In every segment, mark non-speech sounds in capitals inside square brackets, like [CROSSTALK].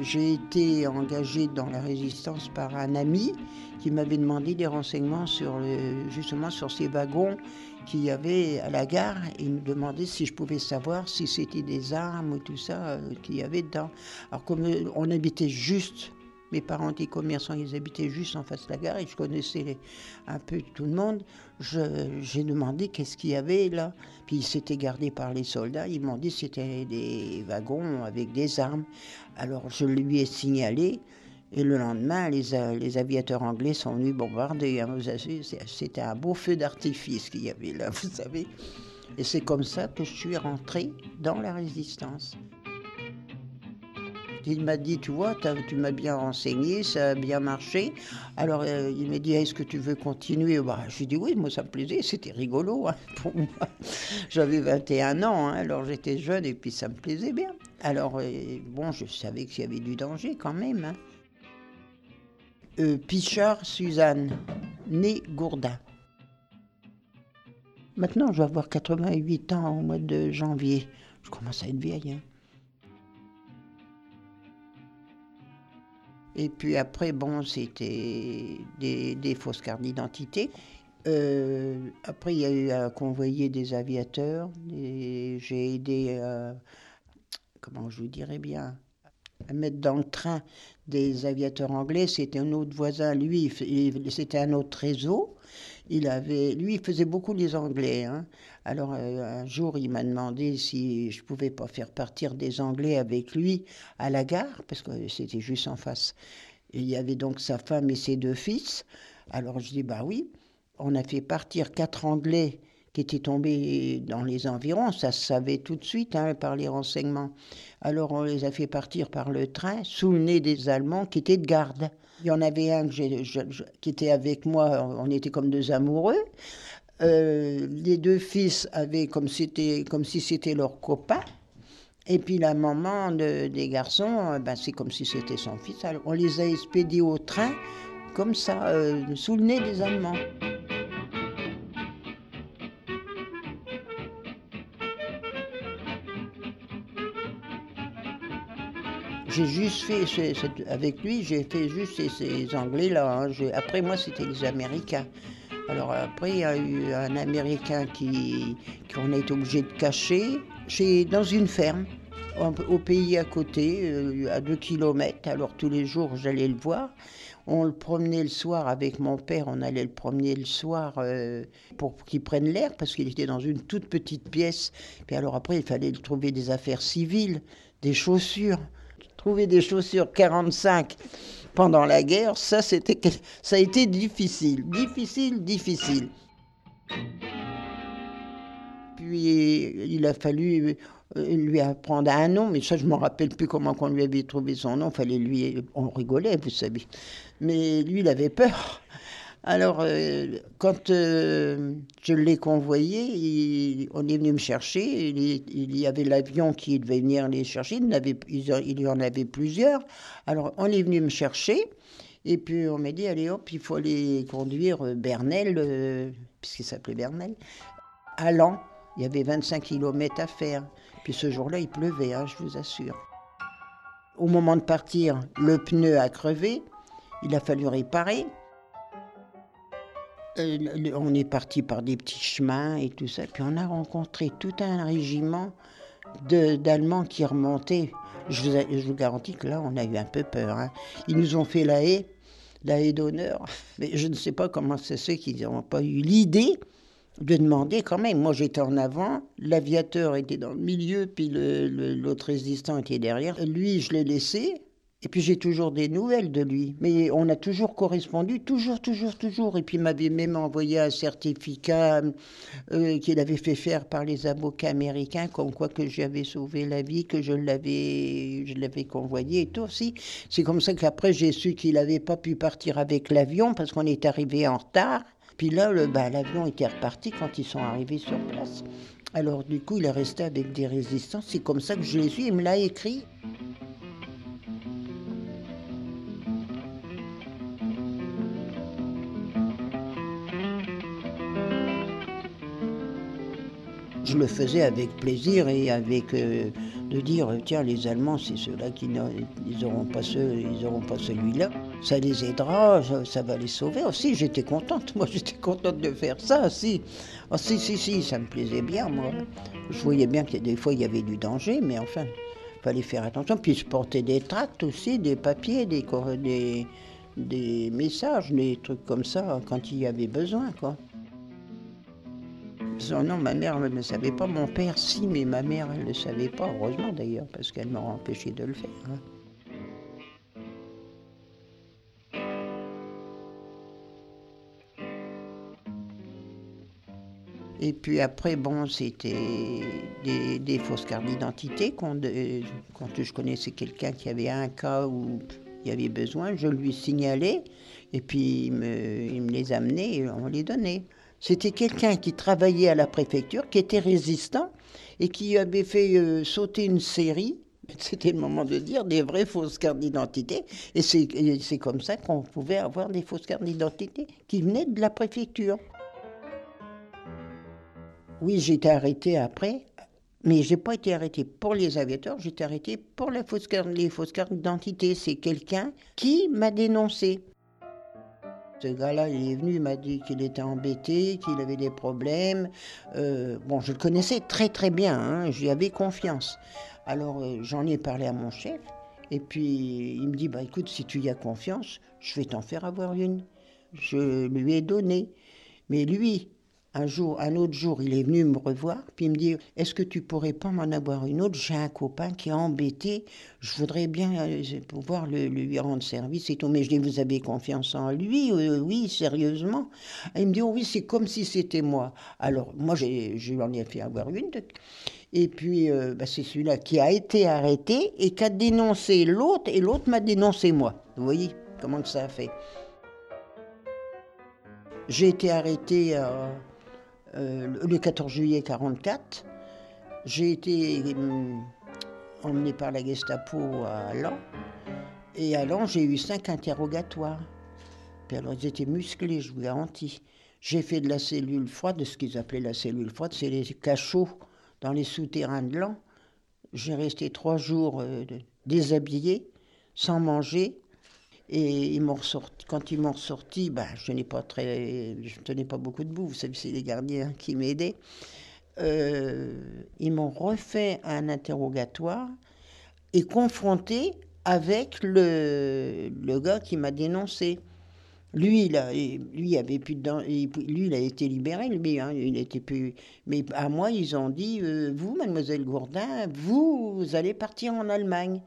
J'ai été engagée dans la résistance par un ami qui m'avait demandé des renseignements sur justement sur ces wagons qu'il y avait à la gare. Il me demandait si je pouvais savoir si c'était des armes ou tout ça euh, qu'il y avait dedans. Alors comme euh, on habitait juste mes parents étaient commerçants, ils habitaient juste en face de la gare et je connaissais un peu tout le monde. J'ai demandé qu'est-ce qu'il y avait là. Puis ils s'étaient gardés par les soldats. Ils m'ont dit c'était des wagons avec des armes. Alors je lui ai signalé. Et le lendemain, les, les aviateurs anglais sont venus bombarder. Hein, c'était un beau feu d'artifice qu'il y avait là, [LAUGHS] vous savez. Et c'est comme ça que je suis rentrée dans la résistance. Il m'a dit, tu vois, tu m'as bien renseigné, ça a bien marché. Alors euh, il m'a dit, est-ce que tu veux continuer? Bah, J'ai dit oui, moi ça me plaisait, c'était rigolo hein, [LAUGHS] pour moi. J'avais 21 ans, hein, alors j'étais jeune et puis ça me plaisait bien. Alors euh, bon, je savais qu'il y avait du danger quand même. Hein. Euh, Pichard Suzanne, née Gourdin. Maintenant, je vais avoir 88 ans au mois de janvier. Je commence à être vieille. Et puis après, bon, c'était des, fausses cartes d'identité. Euh, après, il y a eu à convoyer des aviateurs. J'ai aidé, à, comment je vous dirais bien, à mettre dans le train des aviateurs anglais. C'était un autre voisin, lui, c'était un autre réseau. Il avait, lui, il faisait beaucoup les Anglais. Hein. Alors euh, un jour, il m'a demandé si je pouvais pas faire partir des Anglais avec lui à la gare, parce que c'était juste en face. il y avait donc sa femme et ses deux fils. Alors je dis bah oui. On a fait partir quatre Anglais qui étaient tombés dans les environs. Ça se savait tout de suite hein, par les renseignements. Alors on les a fait partir par le train sous le nez des Allemands qui étaient de garde. Il y en avait un qui était avec moi, on était comme deux amoureux. Euh, les deux fils avaient comme, si c'était leur copain. Et puis la maman des garçons, ben, c'est comme si c'était son fils. on les a expédiés au train, comme ça, euh, sous le nez des Allemands. J'ai juste fait, avec lui, j'ai fait juste ces, Anglais-là. Hein. Après, moi, c'était les Américains. Alors après, il y a eu un Américain qui qu'on a été obligé de cacher chez, dans une ferme au pays à côté, euh, à deux kilomètres. Alors tous les jours, j'allais le voir. On le promenait le soir avec mon père, on allait le promener le soir euh, pour qu'il prenne l'air, parce qu'il était dans une toute petite pièce. Puis alors après, il fallait trouver des affaires civiles, des chaussures. Trouver des chaussures 45 pendant la guerre, ça, c'était, ça a été difficile, difficile, difficile. Puis il a fallu euh, lui apprendre un nom, mais ça, je ne me rappelle plus comment on lui avait trouvé son nom. Fallait lui, on rigolait, vous savez. Mais lui, il avait peur. Alors, euh, quand euh, je l'ai convoyé, on est venu me chercher. Il, y avait l'avion qui devait venir les chercher. Il, il, y en avait plusieurs. Alors, on est venu me chercher. Et puis, on m'a dit, allez hop, il faut aller conduire euh, Bernel, puisqu'il s'appelait Bernel, à Lan. Il y avait 25 km à faire. Puis ce jour-là, il pleuvait, hein, je vous assure. Au moment de partir, le pneu a crevé. Il a fallu réparer. Euh, on est parti par des petits chemins et tout ça. Puis on a rencontré tout un régiment d'Allemands qui remontaient. Je vous, vous, garantis que là, on a eu un peu peur. Hein. Ils nous ont fait la haie, la haie d'honneur. [LAUGHS] Mais je ne sais pas comment c'est ceux qui n'ont pas eu l'idée de demander quand même. Moi, j'étais en avant, l'aviateur était dans le milieu, puis l'autre résistant était derrière. Lui, je l'ai laissé. Et puis j'ai toujours des nouvelles de lui. Mais on a toujours correspondu, toujours, toujours, toujours. Et puis il m'avait même envoyé un certificat euh, qu'il avait fait faire par les avocats américains, comme quoi que j'avais sauvé la vie, que je l'avais, convoyé et tout aussi. C'est comme ça qu'après j'ai su qu'il n'avait pas pu partir avec l'avion parce qu'on est arrivé en retard. Puis là, bah, l'avion était reparti quand ils sont arrivés sur place. Alors du coup, il est resté avec des résistances. C'est comme ça que je l'ai su. Il me l'a écrit. Je le faisais avec plaisir et avec euh, de dire tiens les Allemands c'est ceux-là qui ils auront pas ce, ils auront pas celui-là. Ça les aidera, ça, va les sauver. Aussi j'étais contente, [LAUGHS] moi j'étais contente de faire ça. Si, oh, si si si, ça me plaisait bien moi. Je voyais bien que des fois il y avait du danger, mais enfin fallait faire attention. Puis je portais des tracts aussi, des papiers, des, des, des messages, des trucs comme ça quand il y avait besoin quoi. Non, ma mère ne savait pas. Mon père, si, mais ma mère, elle ne le savait pas. Heureusement d'ailleurs, parce qu'elle m'a empêché de le faire. Hein. Et puis après, bon, c'était des, fausses cartes d'identité. Quand, quand, je connaissais quelqu'un qui avait un cas où il y avait besoin, je lui signalais. Et puis il me, il me les amenait et on les donnait. C'était quelqu'un qui travaillait à la préfecture, qui était résistant et qui avait fait euh, sauter une série. [LAUGHS] C'était le moment de dire des vraies fausses cartes d'identité. Et c'est comme ça qu'on pouvait avoir des fausses cartes d'identité qui venaient de la préfecture. Oui, j'ai été arrêté après, mais je n'ai pas été arrêté pour les aviateurs, j'ai été arrêté pour les fausses cartes d'identité. C'est quelqu'un qui m'a dénoncé. Ce gars-là, il est venu, il m'a dit qu'il était embêté, qu'il avait des problèmes. Euh, bon, je le connaissais très très bien, hein, j'y avais confiance. Alors euh, j'en ai parlé à mon chef, et puis il me dit, bah écoute, si tu y as confiance, je vais t'en faire avoir une. Je lui ai donné. Mais lui, un jour, un autre jour, il est venu me revoir, puis il me dit Est-ce que tu pourrais pas m'en avoir une autre? J'ai un copain qui est embêté, je voudrais bien euh, pouvoir lui rendre service et tout. Mais je dis Vous avez confiance en lui? Oui, sérieusement. il me dit oh Oui, c'est comme si c'était moi. Alors, moi, je lui en ai fait avoir une. Et puis, euh, bah, c'est celui-là qui a été arrêté et qui a dénoncé l'autre, et l'autre m'a dénoncé moi. Vous voyez comment que ça a fait J'ai été arrêté. Euh, euh, le 14 juillet 1944. J'ai été hum, emmené par la Gestapo à Lan. Et à Lan, j'ai eu cinq interrogatoires. Puis alors, ils étaient musclés, je vous garantis. J'ai fait de la cellule froide, ce qu'ils appelaient la cellule froide, c'est les cachots dans les souterrains de Lan. J'ai resté trois jours euh, déshabillé, sans manger, et ils ressorti, quand ils m'ont ressorti, bah, je n'ai pas très, je tenais pas beaucoup debout. Vous savez, c'est les gardiens qui m'aidaient. Euh, ils m'ont refait un interrogatoire et confronté avec le, le gars qui m'a dénoncé. Lui, il a, lui avait plus de lui, il a été libéré, lui, hein, il était plus. Mais à moi, ils ont dit, euh, vous, mademoiselle Gourdin, vous allez partir en Allemagne.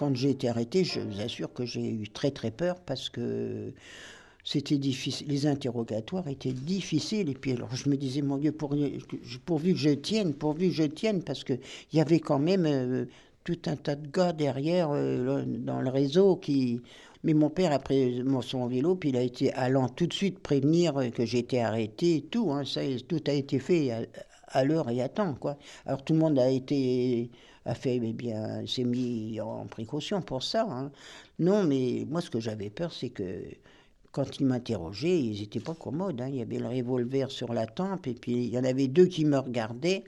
Quand j'ai été arrêté, je vous assure que j'ai eu très très peur parce que c'était difficile. Les interrogatoires étaient difficiles. Et puis alors je me disais, mon Dieu, pourvu que je tienne, pourvu que je tienne, parce qu'il y avait quand même euh, tout un tas de gars derrière euh, dans le réseau qui... Mais mon père a pris son vélo, puis il a été allant tout de suite prévenir que j'étais arrêté et tout. Hein, ça, tout a été fait à l'heure et à temps. Quoi. Alors tout le monde a été a fait, eh bien, s'est mis en précaution pour ça. Hein. Non, mais moi, ce que j'avais peur, c'est que quand ils m'interrogeaient, ils n'étaient pas commodes. Hein. Il y avait le revolver sur la tempe, et puis il y en avait deux qui me regardaient.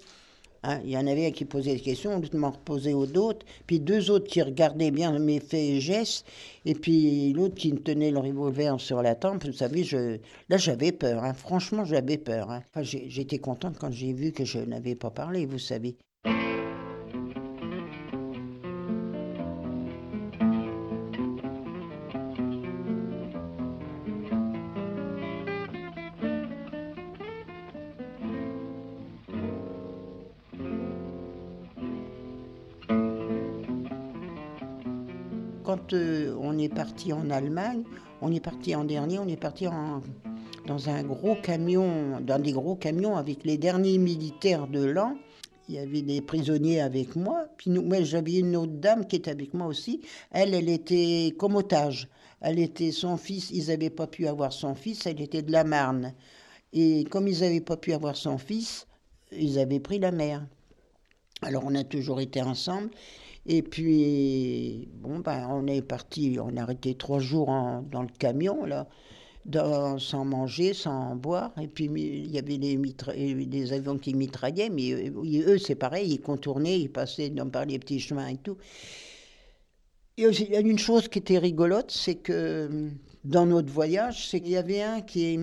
Hein. Il y en avait un qui posait des questions, l'autre m'en reposait aux autres, puis deux autres qui regardaient bien mes faits et gestes, et puis l'autre qui tenait le revolver sur la tempe. Vous savez, je... là j'avais peur, franchement j'avais peur. J'étais contente quand j'ai vu que je n'avais pas parlé, vous savez. Quand euh, on est parti en Allemagne, on est parti en dernier, on est parti dans un gros camion, dans des gros camions avec les derniers militaires de l'an. Il y avait des prisonniers avec moi. Puis moi, j'avais une autre dame qui était avec moi aussi. Elle, elle était comme otage. Elle était son fils. Ils n'avaient pas pu avoir son fils. Elle était de la Marne. Et comme ils n'avaient pas pu avoir son fils, ils avaient pris la mère. Alors on a toujours été ensemble. Et puis, bon, ben, on est parti, on a arrêté trois jours dans le camion, là. sans manger, sans boire. Et puis il y avait des avions qui mitraillaient, mais eux, c'est pareil, ils contournaient, ils passaient dans, par les petits chemins et tout. Il y a une chose qui était rigolote, c'est que dans notre voyage, c'est qu'il y avait un qui,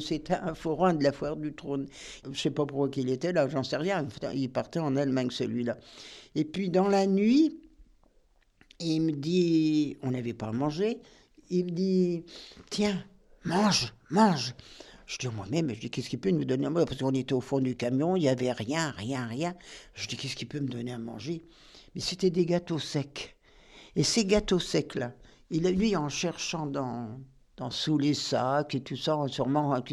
c'était un forain de la foire du trône. Je sais pas pourquoi il était là, j'en sais rien. Il partait en Allemagne celui-là. Et puis dans la nuit, il me dit, on n'avait pas mangé, il me dit, tiens, mange, mange. Je dis moi-même, je dis qu'est-ce qu'il peut nous donner à manger? Parce qu'on était au fond du camion, il n'y avait rien, rien, rien. Je dis qu'est-ce qu'il peut me donner à manger? Mais c'était des gâteaux secs. Et ces gâteaux secs-là, il a, lui, en cherchant dans, dans sous les sacs et tout ça, sûrement, hein,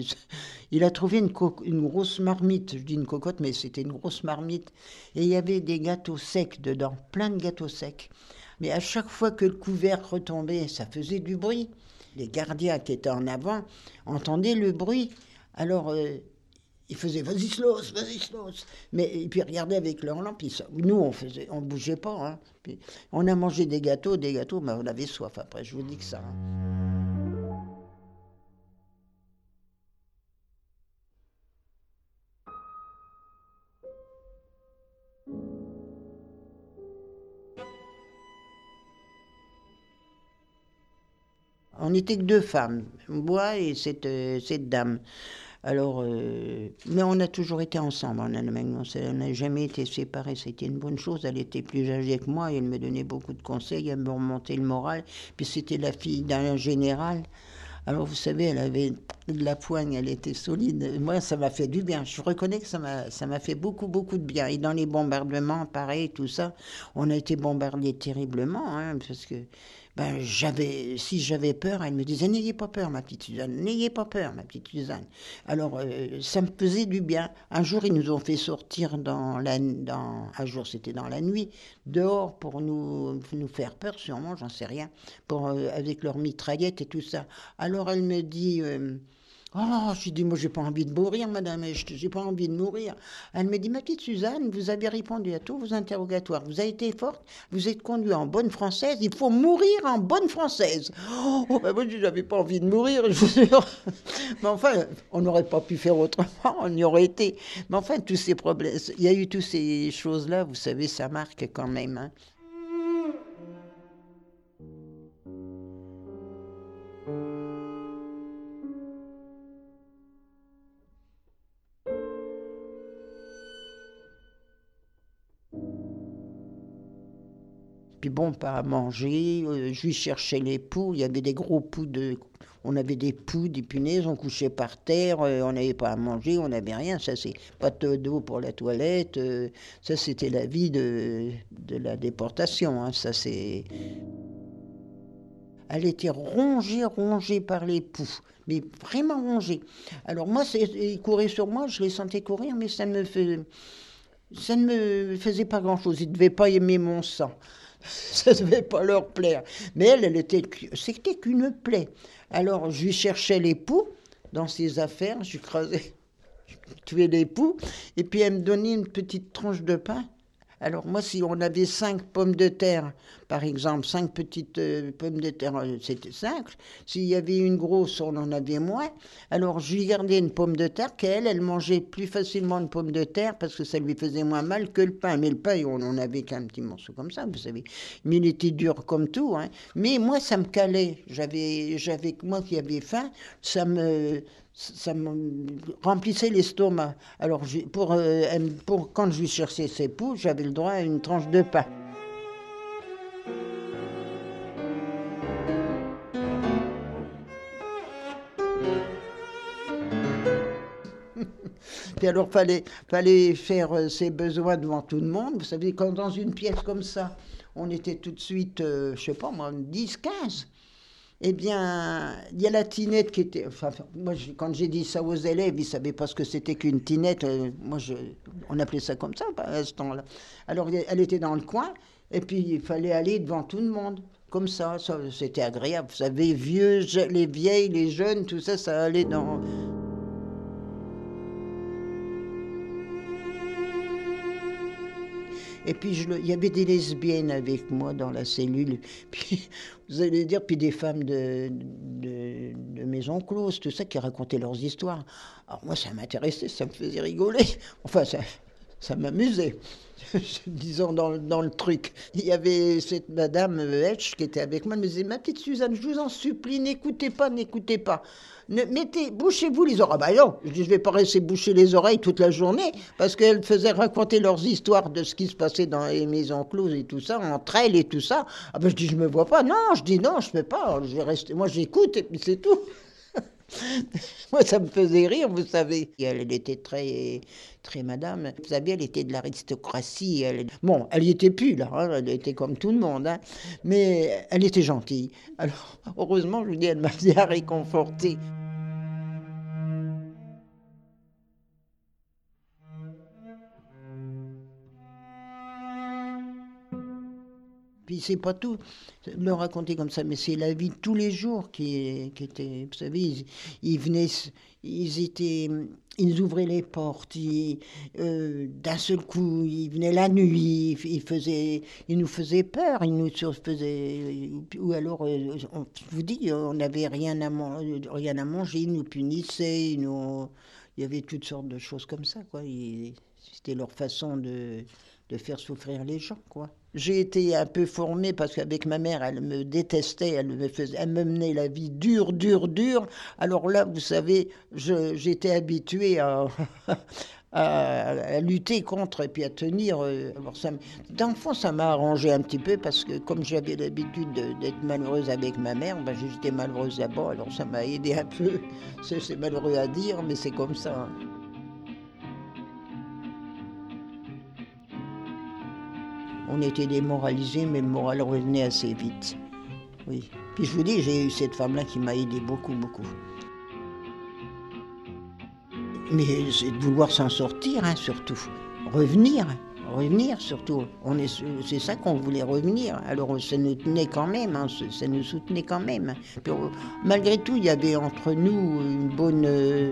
il a trouvé une, grosse marmite. Je dis une cocotte, mais c'était une grosse marmite. Et il y avait des gâteaux secs dedans, plein de gâteaux secs. Mais à chaque fois que le couvercle retombait, ça faisait du bruit. Les gardiens qui étaient en avant entendaient le bruit. Alors, euh, ils faisaient vas-y slows, vas-y slows. Mais et puis regardaient avec leur lampe. nous, on faisait, on bougeait pas. Hein. On a mangé des gâteaux, des gâteaux, mais on avait soif après. Je vous dis que ça. Hein. On n'était que deux femmes, moi et cette, euh, cette dame. Alors, euh, mais on a toujours été ensemble en Allemagne. On n'a jamais été séparés. C'était une bonne chose. Elle était plus âgée que moi elle me donnait beaucoup de conseils. Elle me remontait le moral. Puis c'était la fille d'un général. Alors, vous savez, elle avait de la poigne, elle était solide. Moi, ça m'a fait du bien. Je reconnais que ça m'a, fait beaucoup, beaucoup de bien. Et dans les bombardements, pareil, tout ça, on a été bombardés terriblement, hein, parce que ben, j'avais, si j'avais peur, elle me disait N'ayez pas peur, ma petite Suzanne, n'ayez pas peur, ma petite Suzanne. Alors, euh, ça me faisait du bien. Un jour, ils nous ont fait sortir dans la. Dans, un jour, c'était dans la nuit, dehors pour nous, nous faire peur, sûrement, j'en sais rien, pour, euh, avec leurs mitraillettes et tout ça. Alors, elle me dit. Euh, Oh, je dis, moi, j'ai pas envie de mourir, madame, j'ai pas envie de mourir. Elle me dit, ma petite Suzanne, vous avez répondu à tous vos interrogatoires, vous avez été forte, vous êtes conduite en bonne française, il faut mourir en bonne française. Oh, ben moi, j'avais pas envie de mourir, je vous jure. Mais enfin, on n'aurait pas pu faire autrement, on y aurait été. Mais enfin, tous ces problèmes, il y a eu toutes ces choses-là, vous savez, ça marque quand même. Hein. Bon, pas à manger. Euh, je lui cherchais les poux. Il y avait des gros poux de. On avait des poux, des punaises, on couchait par terre, euh, on n'avait pas à manger, on n'avait rien. Ça, c'est pas d'eau pour la toilette. Euh, ça, c'était la vie de, de la déportation. Hein. Ça, c'est. Elle était rongée, rongée par les poux, mais vraiment rongée. Alors moi, il courait sur moi, je les sentais courir, mais ça me ne me faisait pas grand-chose. Ils ne devaient pas aimer mon sang. [LAUGHS] ça ne devait pas leur plaire. Mais elle, elle était, c'était qu'une plaie. Alors, je lui cherchais les poux dans ses affaires, je crasais, [LAUGHS] je tuais les poux, et puis elle me donnait une petite tranche de pain alors moi, si on avait cinq pommes de terre, par exemple, cinq petites euh, pommes de terre, euh, c'était cinq. S'il y avait une grosse, on en avait moins. Alors je lui gardais une pomme de terre qu'elle, elle mangeait plus facilement une pomme de terre parce que ça lui faisait moins mal que le pain. Mais le pain, on en avait qu'un petit morceau comme ça, vous savez. Mais il était dur comme tout. Hein. Mais moi, ça me calait. J'avais, j'avais moi qui avais faim, ça me ça me remplissait l'estomac. Alors, euh, pour, quand je lui cherchais ses poux, j'avais le droit à une tranche de pain. [LAUGHS] Puis alors, fallait, fallait faire euh, ses besoins devant tout le monde. Vous savez, quand dans une pièce comme ça, on était tout de suite, euh, je sais pas moi, 10, 15 eh bien, il y a la tinette qui était. Enfin, moi, quand j'ai dit ça aux élèves, ils ne savaient pas ce que c'était qu'une tinette. Euh, moi, je, on appelait ça comme ça à ce temps-là. Alors, elle était dans le coin, et puis il fallait aller devant tout le monde. Comme ça, ça c'était agréable. Vous savez, vieux, les vieilles, les jeunes, tout ça, ça allait dans. Et puis il y avait des lesbiennes avec moi dans la cellule. [LAUGHS] Puis vous allez dire, puis des femmes de, de, maison close, tout ça, qui racontaient leurs histoires. Alors moi, ça m'intéressait, ça me faisait rigoler. Enfin, ça m'amusait. [LAUGHS] Disons dans, le- dans le truc. Il y avait cette madame euh, Etch qui était avec moi. Elle me disait Ma petite Suzanne, je vous en supplie, n'écoutez pas, n'écoutez pas. Ne, mettez, bouchez-vous les oreilles. Bah non, je je vais pas rester boucher les oreilles toute la journée parce qu'elles faisaient raconter leurs histoires de ce qui se passait dans les maisons closes et tout ça, entre elles et tout ça. Ah ben je dis, je me vois pas. Non, je dis non, je fais pas. Je vais rester. Moi, j'écoute et puis c'est tout. [LAUGHS] Moi, ça me faisait rire, vous savez. Elle, était très, très madame. Vous savez, elle était de l'aristocratie. Elle... Bon, elle y était plus, là. hein, Elle était comme tout le monde. hein. Mais elle était gentille. Alors, heureusement, je vous dis, elle m'a bien réconforté. Puis c'est pas tout, le raconter comme ça, mais c'est la vie de tous les jours qui, était. Vous savez, ils, venaient, ils étaient, ils ouvraient les portes, euh, d'un seul coup, ils venaient la nuit, ils, faisaient, ils nous faisaient peur, ils nous faisaient, ou alors, euh, je vous dis, on n'avait rien à rien à manger, ils nous punissaient, ils nous, il y avait toutes sortes de choses comme ça, quoi. C'était leur façon de, de faire souffrir les gens, quoi. J'ai été un peu formée parce qu'avec ma mère, elle me détestait, elle me faisait, elle me menait la vie dure, dure, dure. Alors là, vous savez, j'étais habituée [LAUGHS] à, lutter contre et puis à tenir. euh, Alors ça, d'enfant, ça m'a arrangé un petit peu parce que comme j'avais l'habitude de- d'être malheureuse avec ma mère, ben, j'étais malheureuse d'abord. Alors ça m'a aidé un peu. [LAUGHS] C'est c'est malheureux à dire, mais c'est comme ça. On était démoralisés, mais le moral revenait assez vite. Oui. Puis je vous dis, j'ai eu cette femme-là qui m'a aidé beaucoup, beaucoup. Mais c'est de vouloir s'en sortir, hein, surtout. Revenir, revenir surtout. C'est ça qu'on voulait revenir. Alors ça nous tenait quand même, hein, ça nous soutenait quand même. On- malgré tout, il y avait entre nous une bonne. euh,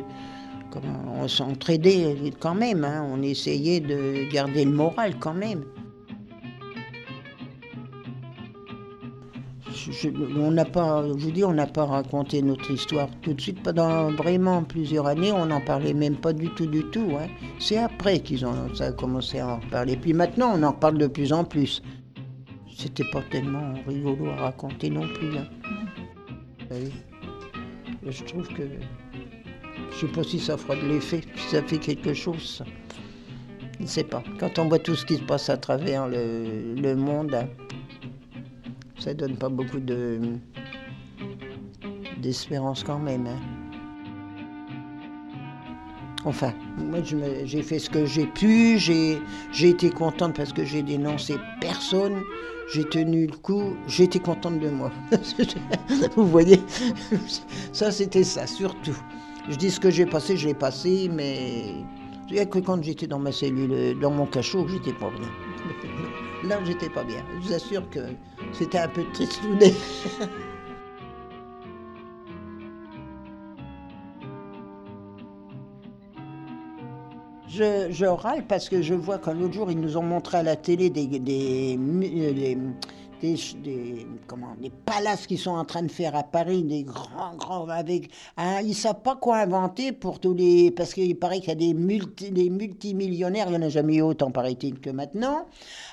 on s'entraidait quand même. hein, on essayait de garder le moral quand même. On n'a pas, vous dis, on n'a pas raconté notre histoire tout de suite. Pendant vraiment plusieurs années, on n'en parlait même pas du tout, du tout. hein. C'est après qu'ils ont commencé à en parler. Puis maintenant, on en parle de plus en plus. C'était pas tellement rigolo à raconter non plus. hein. Je trouve que, je sais pas si ça fera de l'effet, si ça fait quelque chose. Je ne sais pas. Quand on voit tout ce qui se passe à travers le, le monde. hein, ça donne pas beaucoup de d'espérance quand même. hein. Enfin, moi j'ai fait ce que j'ai pu, j'ai été contente parce que j'ai dénoncé personne, j'ai tenu le coup, j'étais contente de moi. [LAUGHS] Vous voyez, ça c'était ça surtout. Je dis ce que j'ai passé, je l'ai passé, mais il n'y a que quand j'étais dans ma cellule, dans mon cachot, j'étais pas bien. [LAUGHS] Là, j'étais pas bien. Je vous assure que c'était un peu tristouné. Je, je râle parce que je vois qu'un autre jour, ils nous ont montré à la télé des, euh, des, des, comment, des palaces qu'ils sont en train de faire à Paris, des grands, grands, avec... hein, ils ne savent pas quoi inventer pour tous les... Parce qu'il paraît qu'il y a des, multi, des multimillionnaires, il n'y en a jamais eu autant, paraît-il, que maintenant.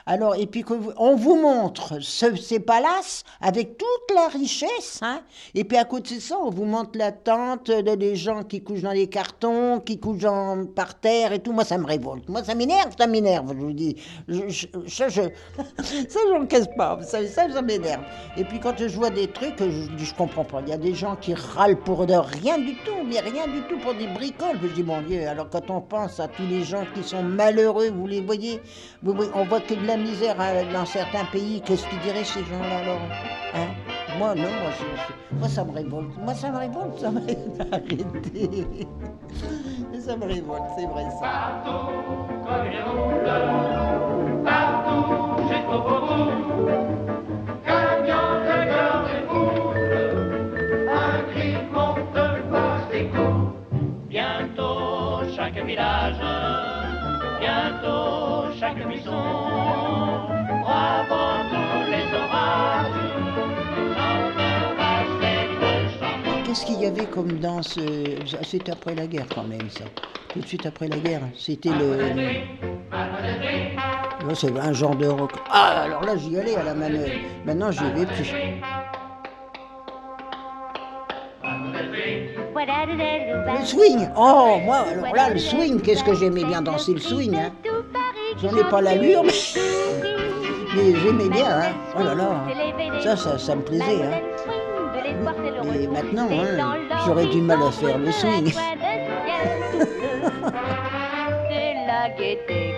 Alors, et puis que vous- on vous montre ce- ces palaces avec toute la richesse, hein, et puis à côté de ça, on vous montre la tente de des gens qui couchent dans des cartons, qui couchent en- par terre et tout. Moi, ça me révolte. Moi, ça m'énerve, ça m'énerve, je vous dis. Je, je- ça, je, [LAUGHS] j'en casse pas. Ça, ça m'énerve. Et puis quand je vois des trucs, je dis, je comprends pas. Il y a des gens qui râlent pour rien du tout, mais rien du tout pour des bricoles. Je dis, mon Dieu, alors quand on pense à tous les gens qui sont malheureux, vous les voyez, vous on voit que de la misère hein, dans certains pays. Qu'est-ce qu'ils diraient ces gens-là alors hein? Moi, non, moi, ça me révolte. Moi, ça me révolte, ça me [LAUGHS] Arrêtez. Ça me révolte, c'est vrai ça. comme une roule, partout bout. Camion Qu'est-ce qu'il y avait comme danse euh, C'était après la guerre quand même ça. Tout de suite après la guerre, c'était le c'est un genre de rock. Ah, alors là, j'y allais à la manœuvre. Maintenant, j'y vais plus. Le swing. Oh, moi, alors là, le swing, qu'est-ce que j'aimais bien danser le swing, hein. J'en ai pas l'allure, mais, [LAUGHS] mais j'aimais bien, hein. Oh là là, ça, ça, ça me plaisait, hein. Et maintenant, hein, j'aurais du mal à faire le swing. [LAUGHS]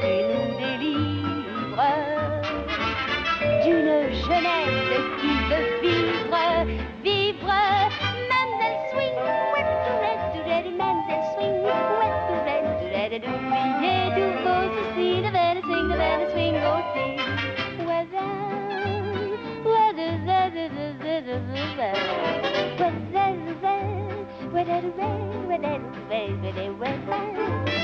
Baby, baby, way, baby, baby. way.